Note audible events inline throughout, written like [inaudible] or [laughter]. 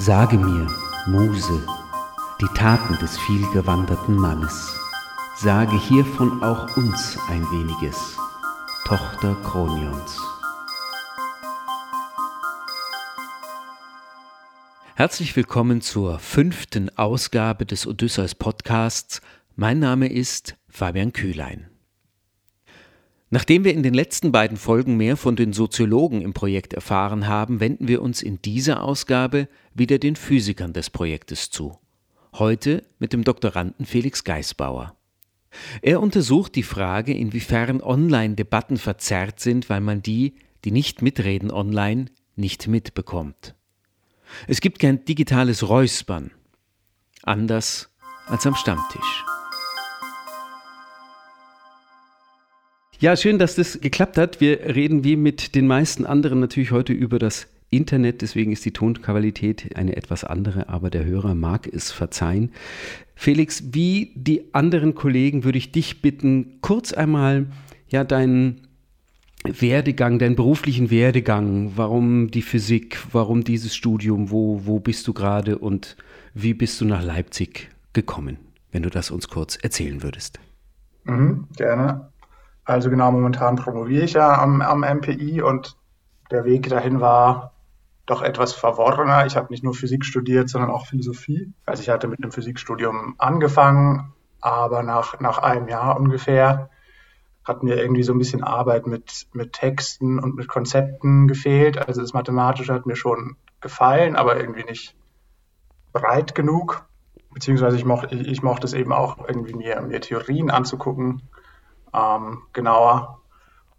Sage mir, Muse, die Taten des vielgewanderten Mannes. Sage hiervon auch uns ein weniges, Tochter Kronions. Herzlich willkommen zur fünften Ausgabe des Odysseus Podcasts. Mein Name ist Fabian Kühlein. Nachdem wir in den letzten beiden Folgen mehr von den Soziologen im Projekt erfahren haben, wenden wir uns in dieser Ausgabe wieder den Physikern des Projektes zu. Heute mit dem Doktoranden Felix Geisbauer. Er untersucht die Frage, inwiefern Online-Debatten verzerrt sind, weil man die, die nicht mitreden online, nicht mitbekommt. Es gibt kein digitales Räuspern, anders als am Stammtisch. Ja, schön, dass das geklappt hat. Wir reden wie mit den meisten anderen natürlich heute über das Internet, deswegen ist die Tonqualität eine etwas andere, aber der Hörer mag es verzeihen. Felix, wie die anderen Kollegen würde ich dich bitten, kurz einmal ja deinen Werdegang, deinen beruflichen Werdegang, warum die Physik, warum dieses Studium, wo, wo bist du gerade und wie bist du nach Leipzig gekommen, wenn du das uns kurz erzählen würdest. Mhm, gerne. Also genau, momentan promoviere ich ja am, am MPI und der Weg dahin war doch etwas verworrener. Ich habe nicht nur Physik studiert, sondern auch Philosophie. Also ich hatte mit einem Physikstudium angefangen, aber nach, nach einem Jahr ungefähr hat mir irgendwie so ein bisschen Arbeit mit, mit Texten und mit Konzepten gefehlt. Also das Mathematische hat mir schon gefallen, aber irgendwie nicht breit genug. Beziehungsweise ich mochte, ich mochte es eben auch irgendwie mir, mir Theorien anzugucken ähm, genauer.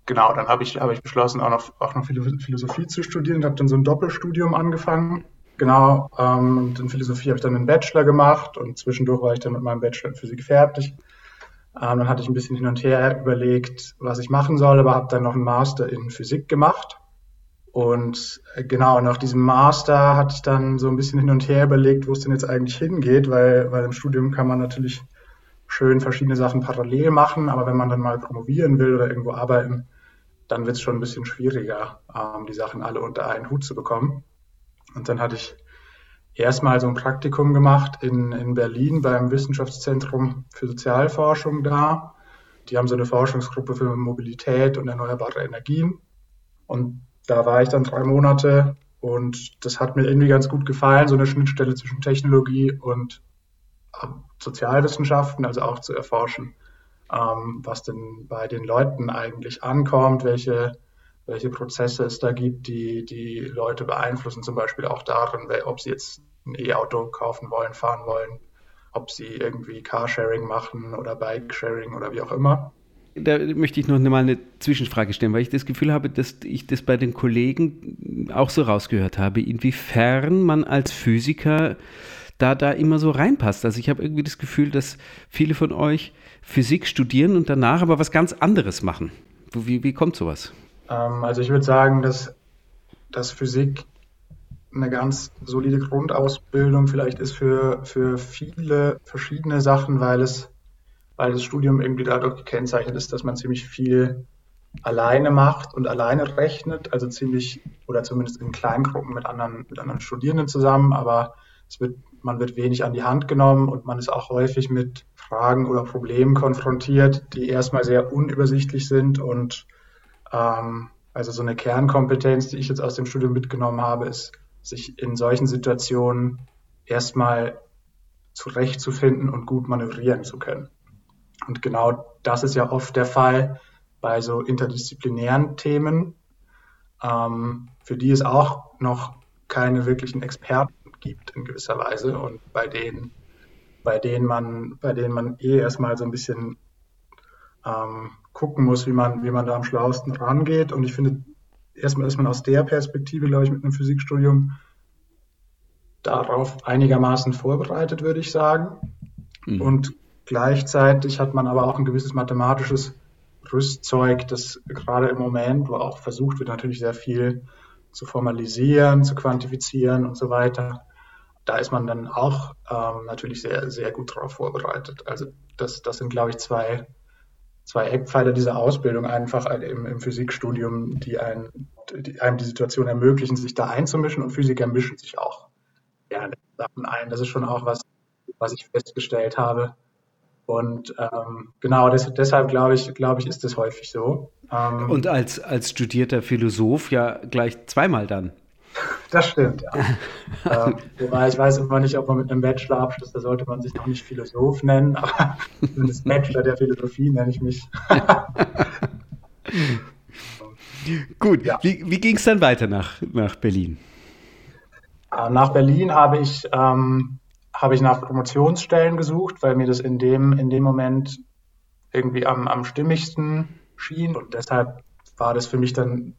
Genau, dann habe ich, hab ich beschlossen, auch noch, auch noch Philosophie zu studieren. Ich habe dann so ein Doppelstudium angefangen. Genau, ähm, und in Philosophie habe ich dann einen Bachelor gemacht und zwischendurch war ich dann mit meinem Bachelor in Physik fertig. Ähm, dann hatte ich ein bisschen hin und her überlegt, was ich machen soll, aber habe dann noch einen Master in Physik gemacht. Und äh, genau, nach diesem Master hatte ich dann so ein bisschen hin und her überlegt, wo es denn jetzt eigentlich hingeht, weil, weil im Studium kann man natürlich schön verschiedene Sachen parallel machen, aber wenn man dann mal promovieren will oder irgendwo arbeiten, dann wird es schon ein bisschen schwieriger, ähm, die Sachen alle unter einen Hut zu bekommen. Und dann hatte ich erstmal so ein Praktikum gemacht in, in Berlin beim Wissenschaftszentrum für Sozialforschung da. Die haben so eine Forschungsgruppe für Mobilität und erneuerbare Energien. Und da war ich dann drei Monate und das hat mir irgendwie ganz gut gefallen, so eine Schnittstelle zwischen Technologie und Sozialwissenschaften, also auch zu erforschen, ähm, was denn bei den Leuten eigentlich ankommt, welche, welche Prozesse es da gibt, die die Leute beeinflussen, zum Beispiel auch darin, ob sie jetzt ein E-Auto kaufen wollen, fahren wollen, ob sie irgendwie Carsharing machen oder Bikesharing oder wie auch immer. Da möchte ich noch mal eine Zwischenfrage stellen, weil ich das Gefühl habe, dass ich das bei den Kollegen auch so rausgehört habe, inwiefern man als Physiker da da immer so reinpasst. Also ich habe irgendwie das Gefühl, dass viele von euch Physik studieren und danach aber was ganz anderes machen. Wie, wie kommt sowas? Ähm, also ich würde sagen, dass, dass Physik eine ganz solide Grundausbildung vielleicht ist für, für viele verschiedene Sachen, weil es, weil das Studium irgendwie dadurch gekennzeichnet ist, dass man ziemlich viel alleine macht und alleine rechnet, also ziemlich, oder zumindest in Kleingruppen mit anderen, mit anderen Studierenden zusammen, aber es wird man wird wenig an die Hand genommen und man ist auch häufig mit Fragen oder Problemen konfrontiert, die erstmal sehr unübersichtlich sind und ähm, also so eine Kernkompetenz, die ich jetzt aus dem Studium mitgenommen habe, ist, sich in solchen Situationen erstmal zurechtzufinden und gut manövrieren zu können. Und genau das ist ja oft der Fall bei so interdisziplinären Themen, ähm, für die es auch noch keine wirklichen Experten gibt in gewisser Weise und bei denen, bei denen man, bei denen man eh erstmal so ein bisschen ähm, gucken muss, wie man, wie man da am schlauesten rangeht. Und ich finde, erstmal ist man aus der Perspektive, glaube ich, mit einem Physikstudium darauf einigermaßen vorbereitet, würde ich sagen. Mhm. Und gleichzeitig hat man aber auch ein gewisses mathematisches Rüstzeug, das gerade im Moment, wo auch versucht wird, natürlich sehr viel zu formalisieren, zu quantifizieren und so weiter, da ist man dann auch ähm, natürlich sehr, sehr gut darauf vorbereitet. Also das, das sind, glaube ich, zwei, zwei Eckpfeiler dieser Ausbildung einfach im, im Physikstudium, die, ein, die einem die Situation ermöglichen, sich da einzumischen und Physiker mischen sich auch gerne Sachen ein. Das ist schon auch was, was ich festgestellt habe. Und ähm, genau das, deshalb glaube ich, glaube ich, ist das häufig so. Ähm, Und als, als studierter Philosoph ja gleich zweimal dann. Das stimmt, ja. [laughs] ähm, wobei ich weiß immer nicht, ob man mit einem Bachelorabschluss, da sollte man sich noch nicht Philosoph nennen, aber [laughs] zumindest Bachelor der Philosophie nenne ich mich. [laughs] Gut, ja. wie, wie ging es dann weiter nach, nach Berlin? Äh, nach Berlin habe ich, ähm, habe ich nach Promotionsstellen gesucht, weil mir das in dem, in dem Moment irgendwie am, am stimmigsten schien und deshalb war das für mich dann,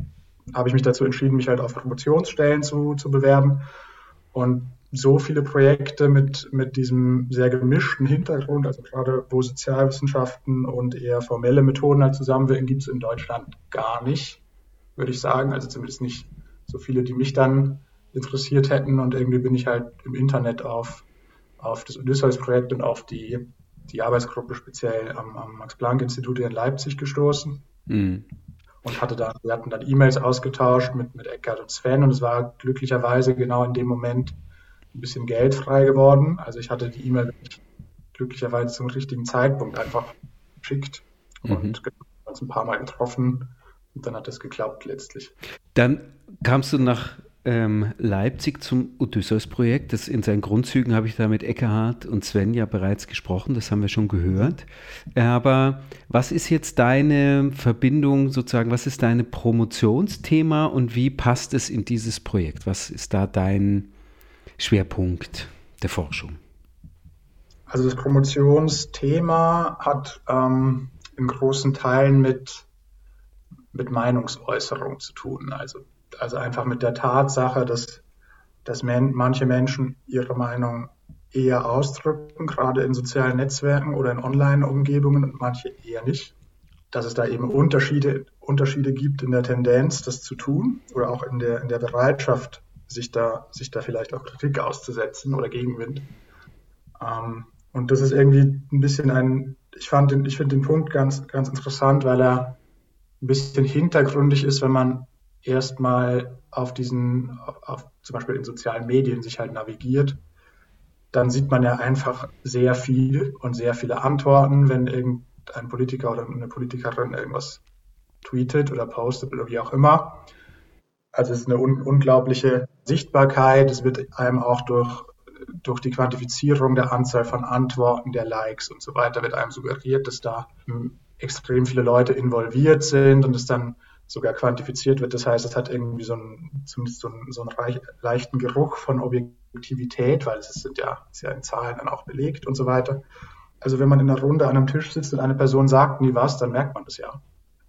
habe ich mich dazu entschieden, mich halt auf Promotionsstellen zu, zu bewerben und so viele Projekte mit, mit diesem sehr gemischten Hintergrund, also gerade wo Sozialwissenschaften und eher formelle Methoden halt zusammenwirken, gibt es in Deutschland gar nicht, würde ich sagen. Also zumindest nicht so viele, die mich dann interessiert hätten. Und irgendwie bin ich halt im Internet auf, auf das Odysseus-Projekt und auf die, die Arbeitsgruppe speziell am, am Max-Planck-Institut in Leipzig gestoßen. Mhm. Und hatte dann, wir hatten dann E-Mails ausgetauscht mit, mit Eckart und Sven und es war glücklicherweise genau in dem Moment ein bisschen Geld frei geworden. Also ich hatte die E-Mail glücklicherweise zum richtigen Zeitpunkt einfach geschickt mhm. und uns ein paar Mal getroffen und dann hat es geklappt letztlich. Dann kamst du nach ähm, Leipzig zum Odysseus-Projekt. In seinen Grundzügen habe ich da mit Eckehardt und Sven ja bereits gesprochen, das haben wir schon gehört. Aber was ist jetzt deine Verbindung sozusagen, was ist dein Promotionsthema und wie passt es in dieses Projekt? Was ist da dein Schwerpunkt der Forschung? Also das Promotionsthema hat ähm, in großen Teilen mit, mit Meinungsäußerung zu tun. Also also einfach mit der Tatsache, dass, dass men manche Menschen ihre Meinung eher ausdrücken, gerade in sozialen Netzwerken oder in Online-Umgebungen und manche eher nicht. Dass es da eben Unterschiede, Unterschiede gibt in der Tendenz, das zu tun oder auch in der, in der Bereitschaft, sich da, sich da vielleicht auch Kritik auszusetzen oder Gegenwind. Ähm, und das ist irgendwie ein bisschen ein, ich fand den, ich finde den Punkt ganz, ganz interessant, weil er ein bisschen hintergründig ist, wenn man erstmal auf diesen, auf, zum Beispiel in sozialen Medien sich halt navigiert, dann sieht man ja einfach sehr viel und sehr viele Antworten, wenn irgendein Politiker oder eine Politikerin irgendwas tweetet oder postet oder wie auch immer. Also es ist eine un unglaubliche Sichtbarkeit. Es wird einem auch durch, durch die Quantifizierung der Anzahl von Antworten, der Likes und so weiter, wird einem suggeriert, dass da extrem viele Leute involviert sind und es dann sogar quantifiziert wird. Das heißt, es hat irgendwie so einen, zumindest so einen, so einen leichten Geruch von Objektivität, weil es sind ja, ist ja in Zahlen dann auch belegt und so weiter. Also wenn man in einer Runde an einem Tisch sitzt und eine Person sagt nie was, dann merkt man das ja.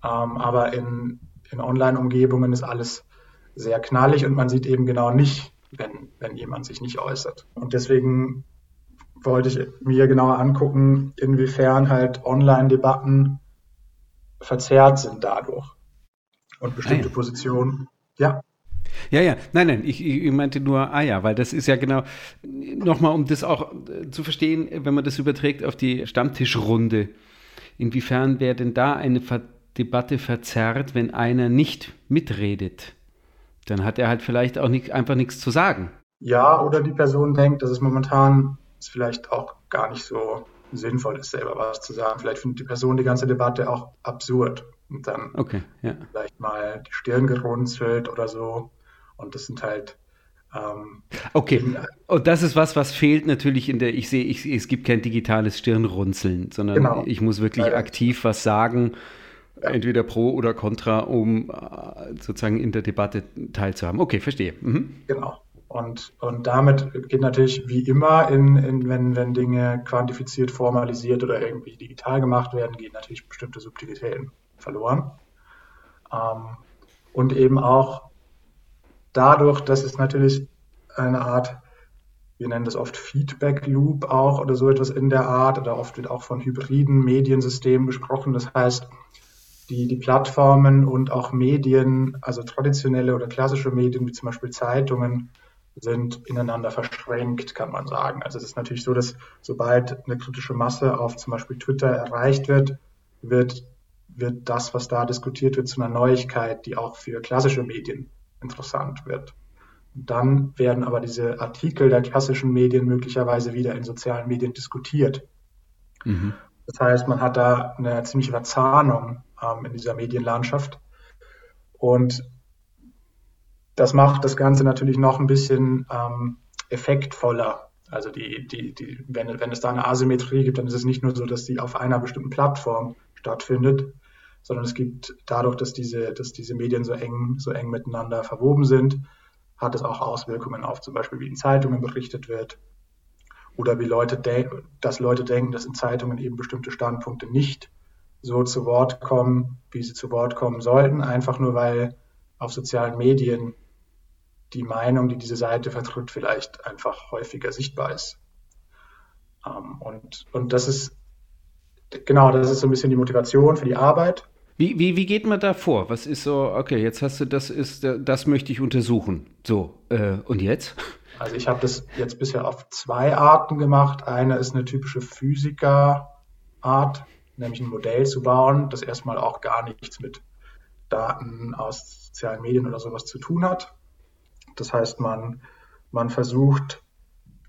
Ähm, aber in, in Online-Umgebungen ist alles sehr knallig und man sieht eben genau nicht, wenn, wenn jemand sich nicht äußert. Und deswegen wollte ich mir genauer angucken, inwiefern halt Online-Debatten verzerrt sind dadurch und bestimmte ah, ja. Positionen. Ja. Ja, ja, nein, nein, ich, ich, meinte nur, ah ja, weil das ist ja genau, nochmal, um das auch äh, zu verstehen, wenn man das überträgt auf die Stammtischrunde, inwiefern wäre denn da eine Ver Debatte verzerrt, wenn einer nicht mitredet? Dann hat er halt vielleicht auch nicht, einfach nichts zu sagen. Ja, oder die Person denkt, dass es momentan vielleicht auch gar nicht so sinnvoll ist, selber was zu sagen. Vielleicht findet die Person die ganze Debatte auch absurd und dann okay, ja. vielleicht mal die Stirn gerunzelt oder so. Und das sind halt. Ähm, okay, und das ist was, was fehlt natürlich in der. Ich sehe, ich, es gibt kein digitales Stirnrunzeln, sondern genau. ich muss wirklich ja. aktiv was sagen, ja. entweder pro oder contra, um äh, sozusagen in der Debatte teilzuhaben. Okay, verstehe. Mhm. Genau. Und, und damit geht natürlich wie immer, in, in, wenn, wenn Dinge quantifiziert, formalisiert oder irgendwie digital gemacht werden, gehen natürlich bestimmte Subtilitäten verloren. Ähm, und eben auch dadurch, dass es natürlich eine Art, wir nennen das oft Feedback Loop auch oder so etwas in der Art, oder oft wird auch von hybriden Mediensystemen gesprochen. Das heißt, die, die Plattformen und auch Medien, also traditionelle oder klassische Medien wie zum Beispiel Zeitungen, sind ineinander verschränkt, kann man sagen. Also es ist natürlich so, dass sobald eine kritische Masse auf zum Beispiel Twitter erreicht wird, wird wird das, was da diskutiert wird, zu einer Neuigkeit, die auch für klassische Medien interessant wird. Dann werden aber diese Artikel der klassischen Medien möglicherweise wieder in sozialen Medien diskutiert. Mhm. Das heißt, man hat da eine ziemliche Verzahnung ähm, in dieser Medienlandschaft. Und das macht das Ganze natürlich noch ein bisschen ähm, effektvoller. Also die, die, die, wenn, wenn es da eine Asymmetrie gibt, dann ist es nicht nur so, dass die auf einer bestimmten Plattform stattfindet, sondern es gibt dadurch, dass diese, dass diese Medien so eng, so eng miteinander verwoben sind, hat es auch Auswirkungen auf zum Beispiel, wie in Zeitungen berichtet wird oder wie Leute dass Leute denken, dass in Zeitungen eben bestimmte Standpunkte nicht so zu Wort kommen, wie sie zu Wort kommen sollten, einfach nur weil auf sozialen Medien die Meinung, die diese Seite vertritt, vielleicht einfach häufiger sichtbar ist. Ähm, und, und das ist, genau, das ist so ein bisschen die Motivation für die Arbeit. Wie, wie, wie geht man da vor? Was ist so, okay, jetzt hast du, das ist, das möchte ich untersuchen. So, äh, und jetzt? Also ich habe das jetzt bisher auf zwei Arten gemacht. Eine ist eine typische Physiker-Art, nämlich ein Modell zu bauen, das erstmal auch gar nichts mit Daten aus sozialen Medien oder sowas zu tun hat. Das heißt, man, man versucht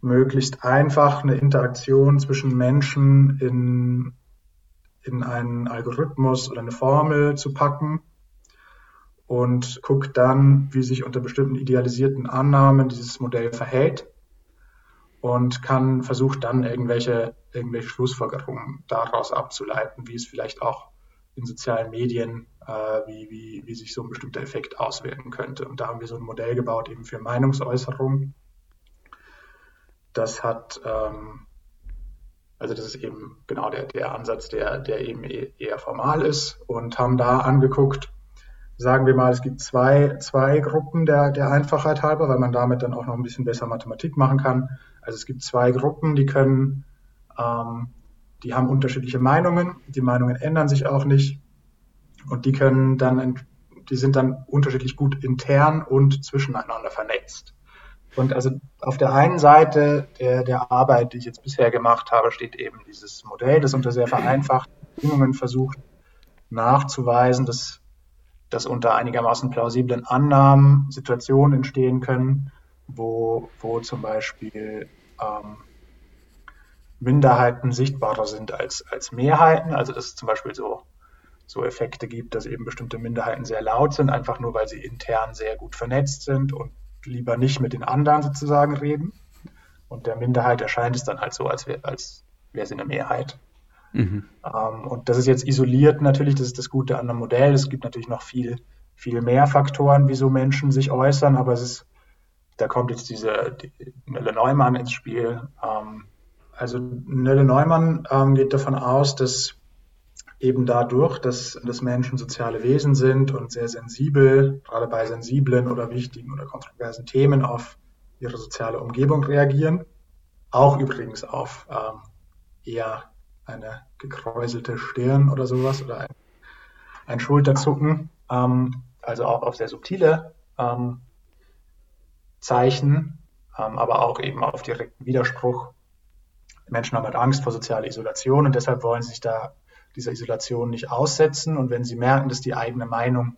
möglichst einfach eine Interaktion zwischen Menschen in, in einen Algorithmus oder eine Formel zu packen und guckt dann, wie sich unter bestimmten idealisierten Annahmen dieses Modell verhält und kann versucht dann irgendwelche, irgendwelche Schlussfolgerungen daraus abzuleiten, wie es vielleicht auch in sozialen Medien, äh, wie, wie, wie sich so ein bestimmter Effekt auswirken könnte. Und da haben wir so ein Modell gebaut eben für Meinungsäußerung. Das hat, ähm, also das ist eben genau der, der Ansatz, der, der eben e-, eher formal ist und haben da angeguckt, sagen wir mal, es gibt zwei, zwei Gruppen der, der Einfachheit halber, weil man damit dann auch noch ein bisschen besser Mathematik machen kann. Also es gibt zwei Gruppen, die können ähm, die haben unterschiedliche Meinungen, die Meinungen ändern sich auch nicht und die können dann, die sind dann unterschiedlich gut intern und zwischeneinander vernetzt. Und also auf der einen Seite der, der Arbeit, die ich jetzt bisher gemacht habe, steht eben dieses Modell, das unter sehr vereinfachten Bedingungen versucht nachzuweisen, dass, dass unter einigermaßen plausiblen Annahmen Situationen entstehen können, wo, wo zum Beispiel ähm, Minderheiten sichtbarer sind als, als Mehrheiten. Also dass es zum Beispiel so, so Effekte gibt, dass eben bestimmte Minderheiten sehr laut sind, einfach nur weil sie intern sehr gut vernetzt sind und lieber nicht mit den anderen sozusagen reden. Und der Minderheit erscheint es dann halt so, als wäre als wär sie eine Mehrheit. Mhm. Ähm, und das ist jetzt isoliert natürlich, das ist das Gute an einem Modell. Es gibt natürlich noch viel, viel mehr Faktoren, wieso Menschen sich äußern, aber es ist, da kommt jetzt diese die Nelle Neumann ins Spiel, ähm, also Nelle Neumann ähm, geht davon aus, dass eben dadurch, dass, dass Menschen soziale Wesen sind und sehr sensibel, gerade bei sensiblen oder wichtigen oder kontroversen Themen auf ihre soziale Umgebung reagieren. Auch übrigens auf ähm, eher eine gekräuselte Stirn oder sowas oder ein, ein Schulterzucken, ähm, also auch auf sehr subtile ähm, Zeichen, ähm, aber auch eben auf direkten Widerspruch Menschen haben halt Angst vor sozialer Isolation und deshalb wollen sie sich da dieser Isolation nicht aussetzen. Und wenn sie merken, dass die eigene Meinung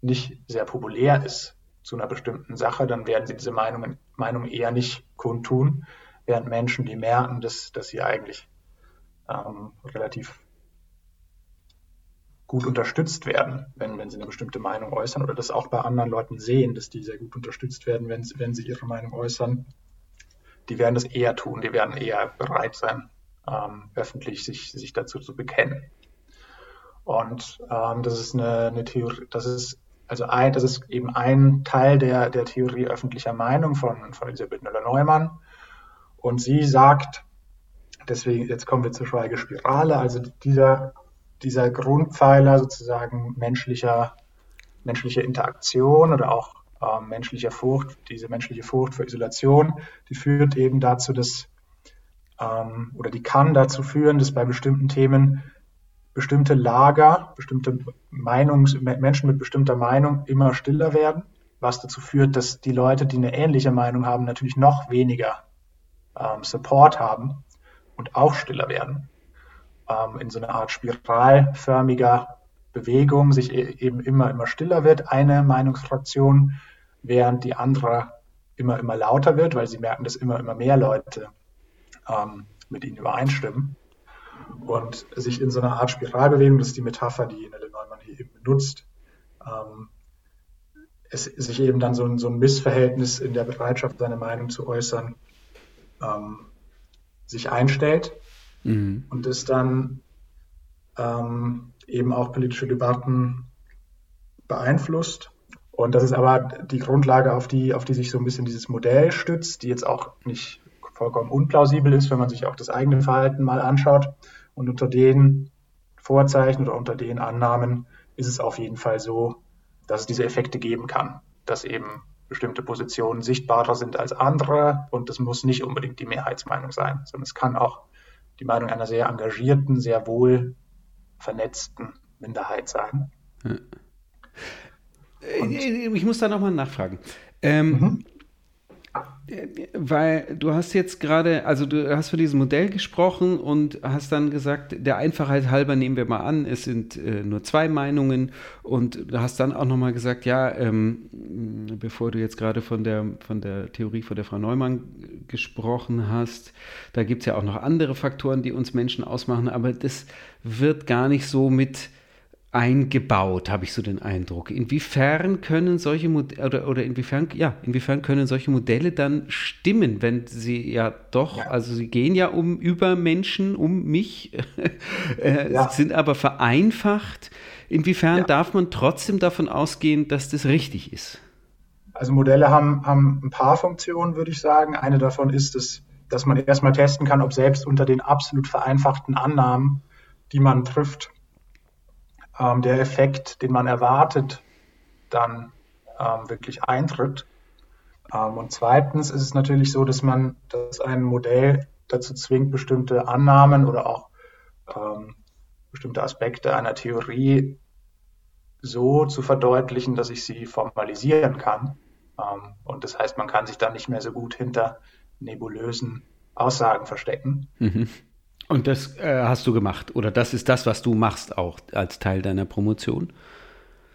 nicht sehr populär ist zu einer bestimmten Sache, dann werden sie diese Meinung, Meinung eher nicht kundtun, während Menschen, die merken, dass, dass sie eigentlich ähm, relativ gut unterstützt werden, wenn, wenn sie eine bestimmte Meinung äußern oder das auch bei anderen Leuten sehen, dass die sehr gut unterstützt werden, wenn, wenn sie ihre Meinung äußern, die werden das eher tun, die werden eher bereit sein, ähm, öffentlich sich, sich dazu zu bekennen. Und ähm, das ist eine, eine, Theorie, das ist also ein, das ist eben ein Teil der, der Theorie öffentlicher Meinung von, von Elisabeth Müller-Neumann. Und sie sagt, deswegen, jetzt kommen wir zur Schweigespirale, also dieser, dieser Grundpfeiler sozusagen menschlicher, menschlicher Interaktion oder auch äh, menschlicher Furcht, diese menschliche Furcht vor Isolation, die führt eben dazu, dass ähm, oder die kann dazu führen, dass bei bestimmten Themen bestimmte Lager, bestimmte Meinungs Menschen mit bestimmter Meinung immer stiller werden, was dazu führt, dass die Leute, die eine ähnliche Meinung haben, natürlich noch weniger ähm, Support haben und auch stiller werden. Ähm, in so einer Art spiralförmiger Bewegung sich e eben immer, immer stiller wird, eine Meinungsfraktion, während die andere immer, immer lauter wird, weil sie merken, dass immer, immer mehr Leute ähm, mit ihnen übereinstimmen und sich in so einer Art Spiralbewegung, das ist die Metapher, die Nelle Neumann hier eben benutzt, ähm, es sich eben dann so ein, so ein Missverhältnis in der Bereitschaft, seine Meinung zu äußern, ähm, sich einstellt mhm. und es dann ähm, eben auch politische Debatten beeinflusst. Und das ist aber die Grundlage, auf die, auf die sich so ein bisschen dieses Modell stützt, die jetzt auch nicht vollkommen unplausibel ist, wenn man sich auch das eigene Verhalten mal anschaut. Und unter den Vorzeichen oder unter den Annahmen ist es auf jeden Fall so, dass es diese Effekte geben kann, dass eben bestimmte Positionen sichtbarer sind als andere und das muss nicht unbedingt die Mehrheitsmeinung sein, sondern es kann auch die Meinung einer sehr engagierten, sehr wohl vernetzten Minderheit sein. Ja. Ich muss da nochmal nachfragen. Ähm, mhm. Weil du hast jetzt gerade, also du hast von diesem Modell gesprochen und hast dann gesagt, der Einfachheit halber nehmen wir mal an, es sind äh, nur zwei Meinungen. Und du hast dann auch nochmal gesagt, ja, ähm, bevor du jetzt gerade von der, von der Theorie von der Frau Neumann gesprochen hast, da gibt es ja auch noch andere Faktoren, die uns Menschen ausmachen, aber das wird gar nicht so mit eingebaut, habe ich so den Eindruck. Inwiefern können solche Modelle oder, oder inwiefern, ja, inwiefern können solche Modelle dann stimmen, wenn sie ja doch, ja. also sie gehen ja um über Menschen, um mich, [laughs] äh, ja. sind aber vereinfacht. Inwiefern ja. darf man trotzdem davon ausgehen, dass das richtig ist? Also Modelle haben, haben ein paar Funktionen, würde ich sagen. Eine davon ist es, dass man erstmal testen kann, ob selbst unter den absolut vereinfachten Annahmen, die man trifft, ähm, der Effekt, den man erwartet, dann ähm, wirklich eintritt. Ähm, und zweitens ist es natürlich so, dass man, dass ein Modell dazu zwingt, bestimmte Annahmen oder auch ähm, bestimmte Aspekte einer Theorie so zu verdeutlichen, dass ich sie formalisieren kann. Ähm, und das heißt, man kann sich dann nicht mehr so gut hinter nebulösen Aussagen verstecken. Mhm. Und das äh, hast du gemacht oder das ist das, was du machst auch als Teil deiner Promotion?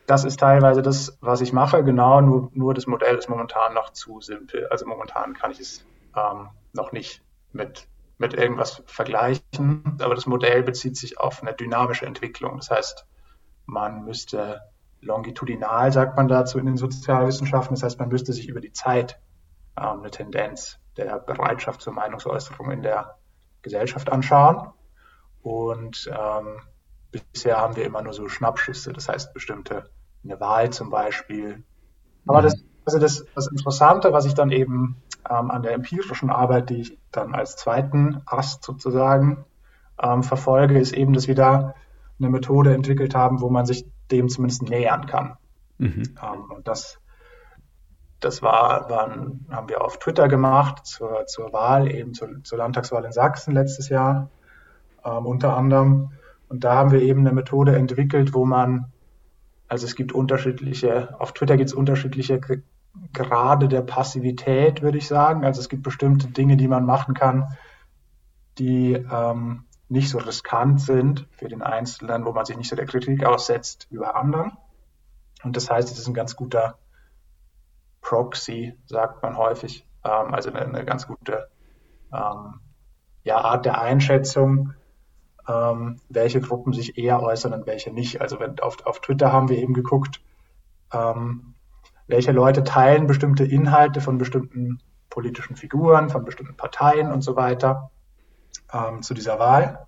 Das ist teilweise das, was ich mache, genau, nur, nur das Modell ist momentan noch zu simpel. Also momentan kann ich es ähm, noch nicht mit, mit irgendwas vergleichen, aber das Modell bezieht sich auf eine dynamische Entwicklung. Das heißt, man müsste longitudinal, sagt man dazu in den Sozialwissenschaften, das heißt, man müsste sich über die Zeit ähm, eine Tendenz der Bereitschaft zur Meinungsäußerung in der Gesellschaft anschauen. Und ähm, bisher haben wir immer nur so Schnappschüsse, das heißt bestimmte, eine Wahl zum Beispiel. Aber das, also das, das Interessante, was ich dann eben ähm, an der empirischen Arbeit, die ich dann als zweiten Ast sozusagen ähm, verfolge, ist eben, dass wir da eine Methode entwickelt haben, wo man sich dem zumindest nähern kann. Mhm. Ähm, und das das war, waren, haben wir auf Twitter gemacht zur, zur Wahl, eben zur, zur Landtagswahl in Sachsen letztes Jahr ähm, unter anderem. Und da haben wir eben eine Methode entwickelt, wo man, also es gibt unterschiedliche, auf Twitter gibt es unterschiedliche Grade der Passivität, würde ich sagen. Also es gibt bestimmte Dinge, die man machen kann, die ähm, nicht so riskant sind für den Einzelnen, wo man sich nicht so der Kritik aussetzt bei anderen. Und das heißt, es ist ein ganz guter Proxy, sagt man häufig. Ähm, also eine, eine, ganz gute ähm, ja, Art der Einschätzung, ähm, welche Gruppen sich eher äußern und welche nicht. Also wenn, auf, auf Twitter haben wir eben geguckt, ähm, welche Leute teilen bestimmte Inhalte von bestimmten politischen Figuren, von bestimmten Parteien und so weiter ähm, zu dieser Wahl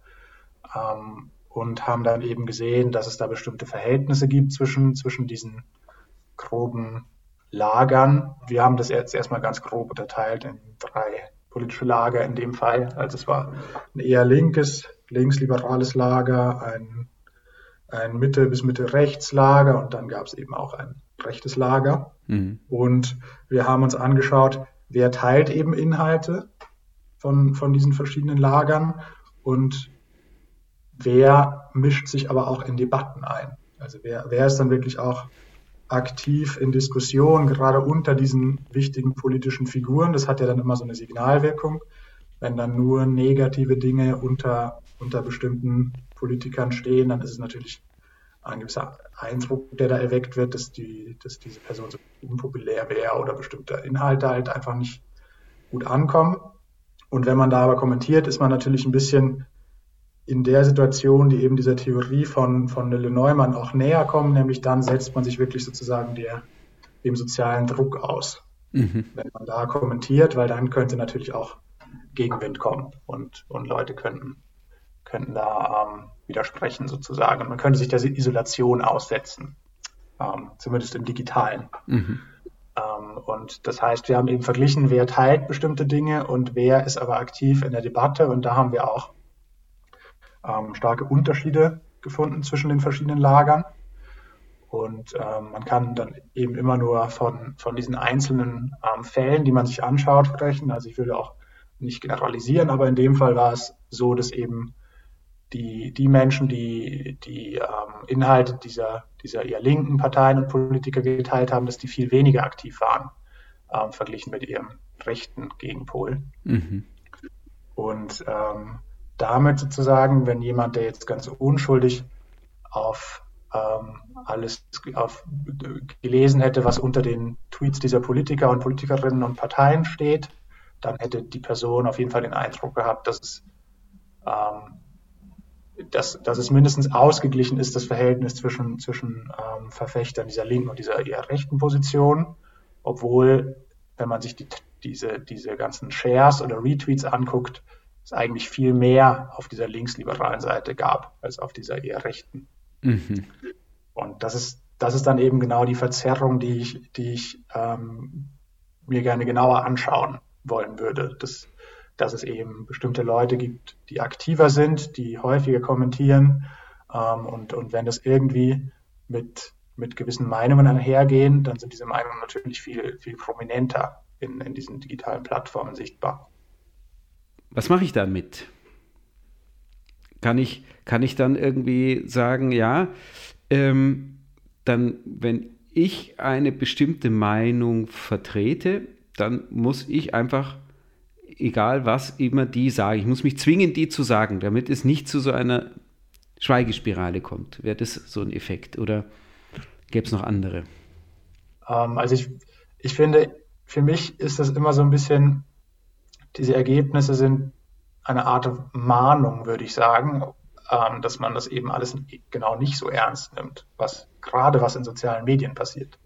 und haben dann eben gesehen, dass es da bestimmte Verhältnisse gibt zwischen, zwischen diesen groben Lagern. Wir haben das jetzt erstmal ganz grob unterteilt in drei politische Lager in dem Fall. Also es war ein eher linkes, linksliberales Lager, ein, ein Mitte- bis Mitte-Rechts-Lager und dann gab es eben auch ein rechtes Lager. Mhm. Und wir haben uns angeschaut, wer teilt eben Inhalte von, von diesen verschiedenen Lagern und wer mischt sich aber auch in Debatten ein. Also wer, wer ist dann wirklich auch aktiv in Diskussion, gerade unter diesen wichtigen politischen Figuren. Das hat ja dann immer so eine Signalwirkung. Wenn dann nur negative Dinge unter, unter bestimmten Politikern stehen, dann ist es natürlich ein gewisser Eindruck, der da erweckt wird, dass, die, dass diese Person so unpopulär wäre oder bestimmte Inhalte halt einfach nicht gut ankommen. Und wenn man da aber kommentiert, ist man natürlich ein bisschen in der Situation, die eben dieser Theorie von, von Lille Neumann auch näher kommt, nämlich dann setzt man sich wirklich sozusagen der, dem sozialen Druck aus, mhm. wenn man da kommentiert, weil dann könnte natürlich auch Gegenwind kommen und, und Leute könnten, könnten da ähm, widersprechen sozusagen. Man könnte sich der Isolation aussetzen, ähm, zumindest im digitalen. Mhm. Ähm, und das heißt, wir haben eben verglichen, wer teilt bestimmte Dinge und wer ist aber aktiv in der Debatte. Und da haben wir auch ähm, starke Unterschiede gefunden zwischen den verschiedenen Lagern. Und ähm, man kann dann eben immer nur von, von diesen einzelnen ähm, Fällen, die man sich anschaut, sprechen. Also ich würde auch nicht generalisieren, aber in dem Fall war es so, dass eben die, die Menschen, die die ähm, Inhalte dieser, dieser eher linken Parteien und Politiker geteilt haben, dass die viel weniger aktiv waren, ähm, verglichen mit ihrem rechten Gegenpol. Mhm. Und ähm, damit sozusagen, wenn jemand, der jetzt ganz unschuldig auf ähm, alles auf, gelesen hätte, was unter den Tweets dieser Politiker und Politikerinnen und Parteien steht, dann hätte die Person auf jeden Fall den Eindruck gehabt, dass es ähm, dass, dass es mindestens ausgeglichen ist, das Verhältnis zwischen, zwischen ähm, Verfechtern dieser linken und dieser eher rechten Position, obwohl, wenn man sich die, diese, diese ganzen Shares oder Retweets anguckt, es eigentlich viel mehr auf dieser linksliberalen Seite gab, als auf dieser eher rechten. Mhm. Und das ist, das ist dann eben genau die Verzerrung, die ich, die ich ähm, mir gerne genauer anschauen wollen würde. Das, dass es eben bestimmte Leute gibt, die aktiver sind, die häufiger kommentieren. Ähm, und, und wenn das irgendwie mit, mit gewissen Meinungen einhergehen, dann sind diese Meinungen natürlich viel, viel prominenter in, in diesen digitalen Plattformen sichtbar. Was mache ich damit? Kann ich, kann ich dann irgendwie sagen, ja, ähm, dann, wenn ich eine bestimmte Meinung vertrete, dann muss ich einfach egal was immer die sagen. Ich muss mich zwingen, die zu sagen, damit es nicht zu so einer Schweigespirale kommt. Wäre das so ein Effekt oder gäbe es noch andere? Ähm, also ich, ich finde, für mich ist das immer so ein bisschen, diese Ergebnisse sind eine Art Mahnung, würde ich sagen, ähm, dass man das eben alles genau nicht so ernst nimmt, was gerade was in sozialen Medien passiert.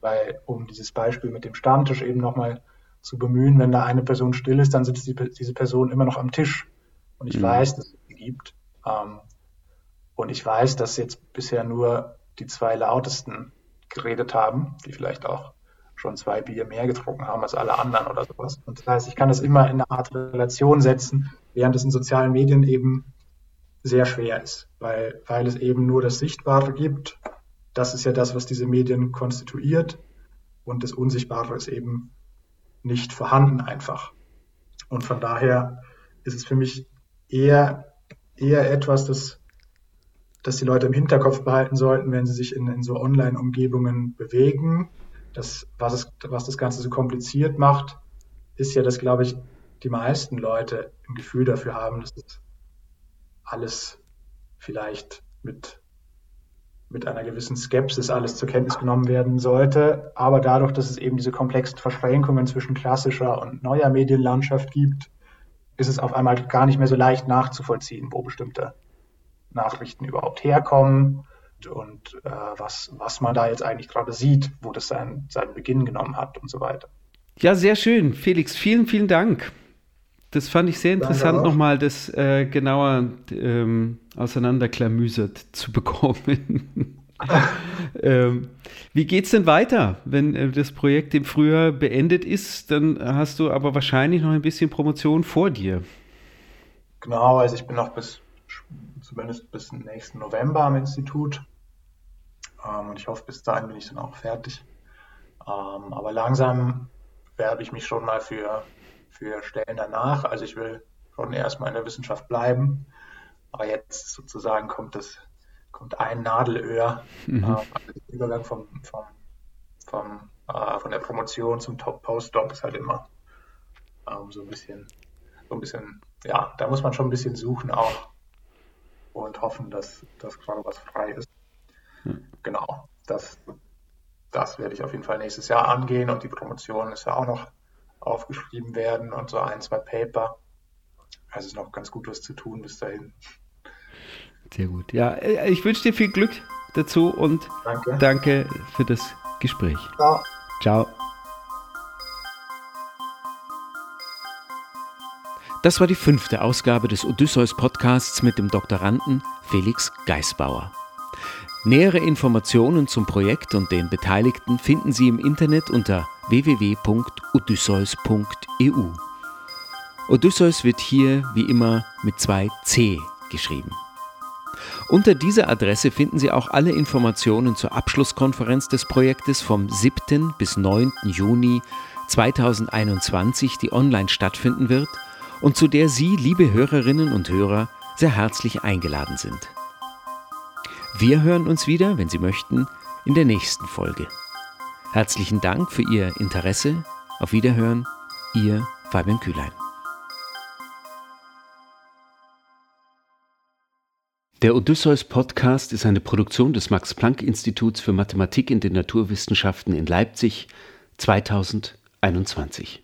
Weil, um dieses Beispiel mit dem Stammtisch eben nochmal zu bemühen, wenn da eine Person still ist, dann sitzt die, diese Person immer noch am Tisch. Und ich mhm. weiß, dass es sie gibt. Ähm, und ich weiß, dass jetzt bisher nur die zwei lautesten geredet haben, die vielleicht auch schon zwei Bier mehr getrunken haben als alle anderen oder sowas. Und das heißt, ich kann das immer in eine Art Relation setzen, während es in sozialen Medien eben sehr schwer ist, weil, weil es eben nur das Sichtbare gibt. Das ist ja das, was diese Medien konstituiert. Und das Unsichtbare ist eben nicht vorhanden einfach. Und von daher ist es für mich eher, eher etwas, das, das die Leute im Hinterkopf behalten sollten, wenn sie sich in, in so Online-Umgebungen bewegen. Das, was, es, was das Ganze so kompliziert macht, ist ja, dass, glaube ich, die meisten Leute ein Gefühl dafür haben, dass es alles vielleicht mit mit einer gewissen Skepsis alles zur Kenntnis genommen werden sollte. Aber dadurch, dass es eben diese komplexen Verschränkungen zwischen klassischer und neuer Medienlandschaft gibt, ist es auf einmal gar nicht mehr so leicht nachzuvollziehen, wo bestimmte Nachrichten überhaupt herkommen und äh, was, was man da jetzt eigentlich gerade sieht, wo das seinen, seinen Beginn genommen hat und so weiter. Ja, sehr schön. Felix, vielen, vielen Dank. Das fand ich sehr interessant, nochmal das äh, genauer ähm, auseinanderklamüsert zu [laughs] bekommen. ähm, wie es denn weiter, wenn äh, das Projekt im Frühjahr beendet ist? Dann hast du aber wahrscheinlich noch ein bisschen Promotion vor dir. Genau, also ich bin noch bis zumindest bis nächsten November am Institut und ich hoffe, bis dahin bin ich dann auch fertig. Ähm, aber langsam werbe ich mich schon mal für für Stellen danach. Also ich will schon erstmal in der Wissenschaft bleiben. Aber jetzt sozusagen kommt das, kommt ein Nadelöhr, mhm. äh, also der Übergang vom, vom, vom, äh, von der Promotion zum Top-Postdoc ist halt immer ähm, so ein bisschen, so ein bisschen, ja, da muss man schon ein bisschen suchen auch und hoffen, dass, dass gerade was frei ist. Genau, das, das werde ich auf jeden Fall nächstes Jahr angehen und die Promotion ist ja auch noch aufgeschrieben werden und so ein, zwei Paper. Also ist noch ganz gut was zu tun bis dahin. Sehr gut. Ja, äh, ich wünsche dir viel Glück dazu und danke, danke für das Gespräch. Ciao. Ciao. Das war die fünfte Ausgabe des Odysseus Podcasts mit dem Doktoranden Felix Geisbauer. Nähere Informationen zum Projekt und den Beteiligten finden Sie im Internet unter www.odysseus.eu. Odysseus wird hier wie immer mit zwei C geschrieben. Unter dieser Adresse finden Sie auch alle Informationen zur Abschlusskonferenz des Projektes vom 7. bis 9. Juni 2021, die online stattfinden wird und zu der Sie, liebe Hörerinnen und Hörer, sehr herzlich eingeladen sind. Wir hören uns wieder, wenn Sie möchten, in der nächsten Folge. Herzlichen Dank für Ihr Interesse. Auf Wiederhören, Ihr Fabian Kühlein. Der Odysseus Podcast ist eine Produktion des Max Planck Instituts für Mathematik in den Naturwissenschaften in Leipzig 2021.